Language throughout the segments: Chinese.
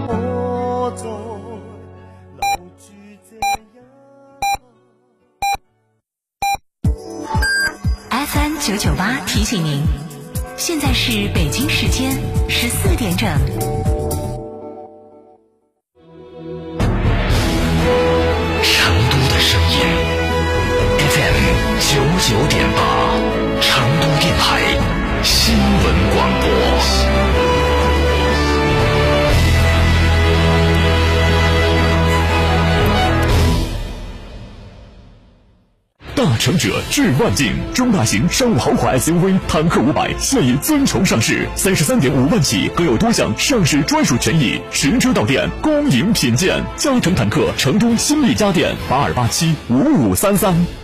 我在老住这样。FM 九九八提醒您，现在是北京时间十四点整。大成者致万境，中大型商务豪华 SUV 坦克五百现已尊崇上市，三十三点五万起，更有多项上市专属权益，实车到店，恭迎品鉴。嘉诚坦克成都新力家电八二八七五五三三。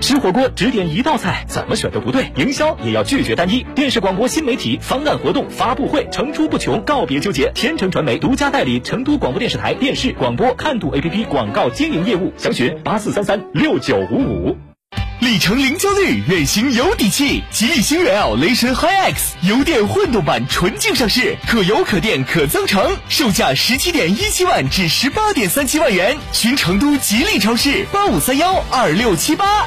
吃火锅只点一道菜，怎么选都不对。营销也要拒绝单一。电视广播新媒体方案活动发布会层出不穷，告别纠结。天成传媒独家代理成都广播电视台电视广播看度 APP 广告经营业务，详询八四三三六九五五。里程零焦虑，远行有底气。吉利星越 L 雷神 HiX 油电混动版纯净上市，可油可电可增程，售价十七点一七万至十八点三七万元。寻成都吉利超市八五三幺二六七八。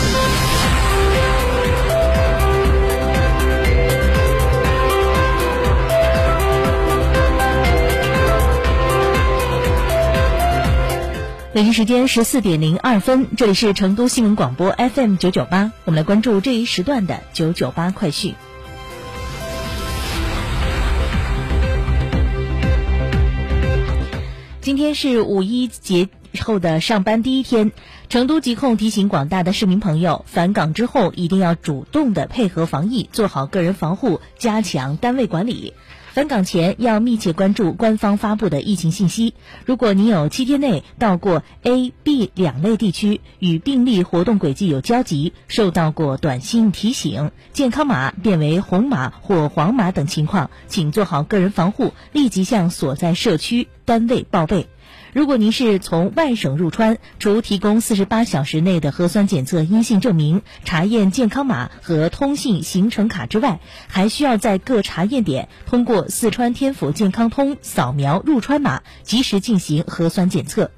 北京时间十四点零二分，这里是成都新闻广播 FM 九九八，我们来关注这一时段的九九八快讯。今天是五一节后的上班第一天，成都疾控提醒广大的市民朋友，返岗之后一定要主动的配合防疫，做好个人防护，加强单位管理。返岗前要密切关注官方发布的疫情信息。如果你有七天内到过 A、B 两类地区，与病例活动轨迹有交集，受到过短信提醒、健康码变为红码或黄码等情况，请做好个人防护，立即向所在社区单位报备。如果您是从外省入川，除提供四十八小时内的核酸检测阴性证明、查验健康码和通信行程卡之外，还需要在各查验点通过四川天府健康通扫描入川码，及时进行核酸检测。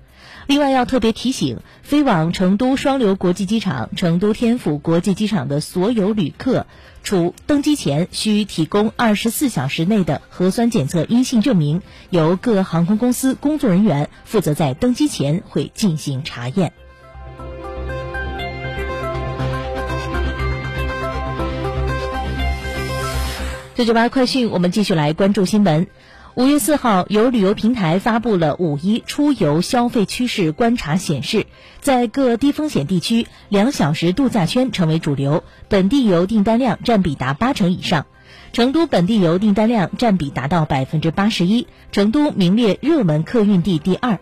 另外，要特别提醒，飞往成都双流国际机场、成都天府国际机场的所有旅客，除登机前需提供二十四小时内的核酸检测阴性证明，由各航空公司工作人员负责在登机前会进行查验。九九八快讯，我们继续来关注新闻。五月四号，有旅游平台发布了五一出游消费趋势观察显示，在各低风险地区，两小时度假圈成为主流，本地游订单量占比达八成以上。成都本地游订单量占比达到百分之八十一，成都名列热门客运地第二。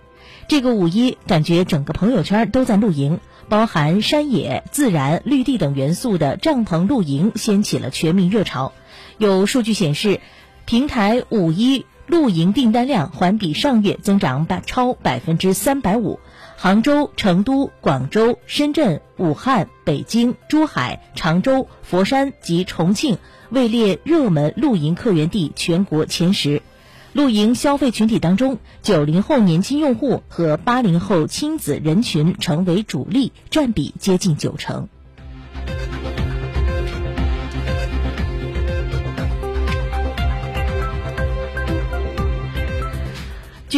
这个五一，感觉整个朋友圈都在露营，包含山野、自然、绿地等元素的帐篷露营掀起了全民热潮。有数据显示，平台五一露营订单量环比上月增长百超百分之三百五。杭州、成都、广州、深圳、武汉、北京、珠海、常州、佛山及重庆位列热门露营客源地全国前十。露营消费群体当中，九零后年轻用户和八零后亲子人群成为主力，占比接近九成。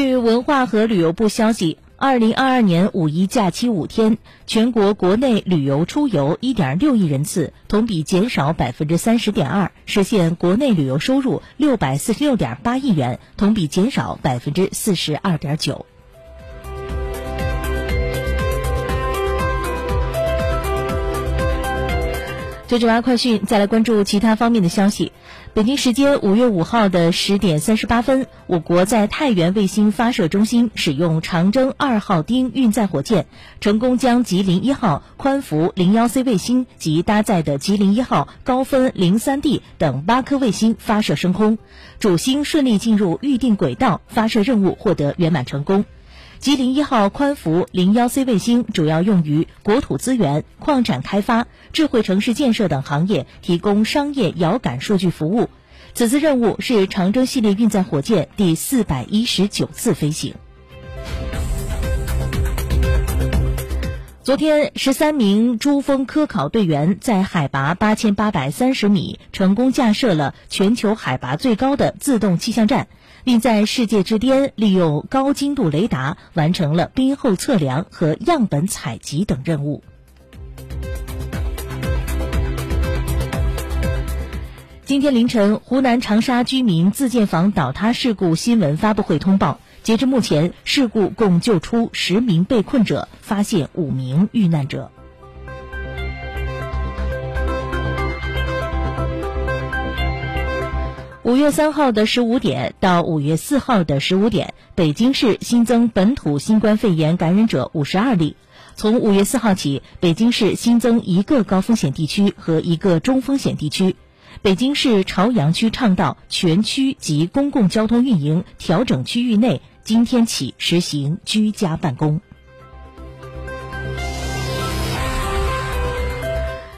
据文化和旅游部消息，二零二二年五一假期五天，全国国内旅游出游一点六亿人次，同比减少百分之三十点二，实现国内旅游收入六百四十六点八亿元，同比减少百分之四十二点九。九九八快讯，再来关注其他方面的消息。北京时间五月五号的十点三十八分，我国在太原卫星发射中心使用长征二号丁运载火箭，成功将吉林一号宽幅零幺 C 卫星及搭载的吉林一号高分零三 D 等八颗卫星发射升空，主星顺利进入预定轨道，发射任务获得圆满成功。吉林一号宽幅零幺 C 卫星主要用于国土资源、矿产开发、智慧城市建设等行业提供商业遥感数据服务。此次任务是长征系列运载火箭第四百一十九次飞行。昨天，十三名珠峰科考队员在海拔八千八百三十米成功架设了全球海拔最高的自动气象站。并在世界之巅利用高精度雷达完成了冰厚测量和样本采集等任务。今天凌晨，湖南长沙居民自建房倒塌事故新闻发布会通报，截至目前，事故共救出十名被困者，发现五名遇难者。五月三号的十五点到五月四号的十五点，北京市新增本土新冠肺炎感染者五十二例。从五月四号起，北京市新增一个高风险地区和一个中风险地区。北京市朝阳区倡导全区及公共交通运营调整区域内，今天起实行居家办公。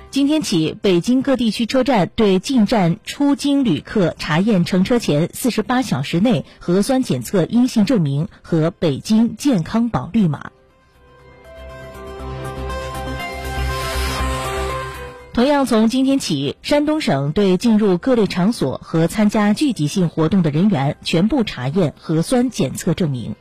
今天起，北京各地区车站对进站出京旅客查验乘车前四十八小时内核酸检测阴性证明和北京健康宝绿码。同样，从今天起，山东省对进入各类场所和参加聚集性活动的人员全部查验核酸检测证明。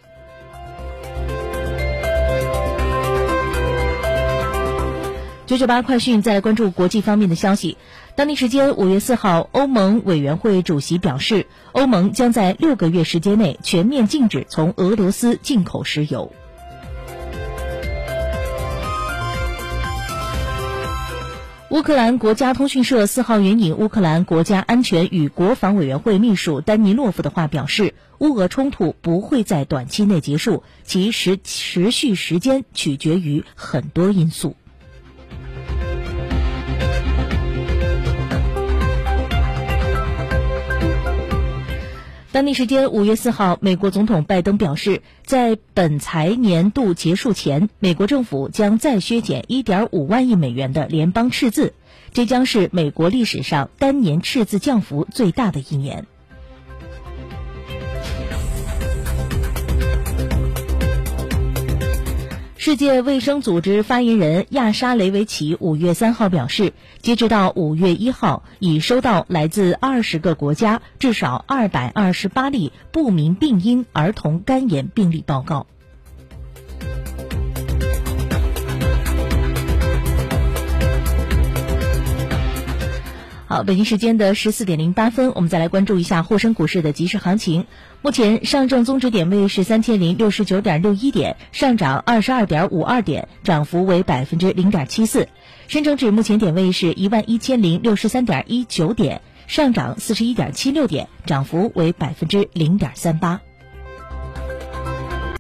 九九八快讯在关注国际方面的消息。当地时间五月四号，欧盟委员会主席表示，欧盟将在六个月时间内全面禁止从俄罗斯进口石油。乌克兰国家通讯社四号援引乌克兰国家安全与国防委员会秘书丹尼洛夫的话表示，乌俄冲突不会在短期内结束，其持持续时间取决于很多因素。当地时间五月四号，美国总统拜登表示，在本财年度结束前，美国政府将再削减一点五万亿美元的联邦赤字，这将是美国历史上单年赤字降幅最大的一年。世界卫生组织发言人亚沙雷维奇五月三号表示，截止到五月一号，已收到来自二十个国家至少二百二十八例不明病因儿童肝炎病例报告。好，北京时间的十四点零八分，我们再来关注一下沪深股市的即时行情。目前上证综指点位是三千零六十九点六一点，上涨二十二点五二点，涨幅为百分之零点七四。深成指目前点位是一万一千零六十三点一九点，上涨四十一点七六点，涨幅为百分之零点三八。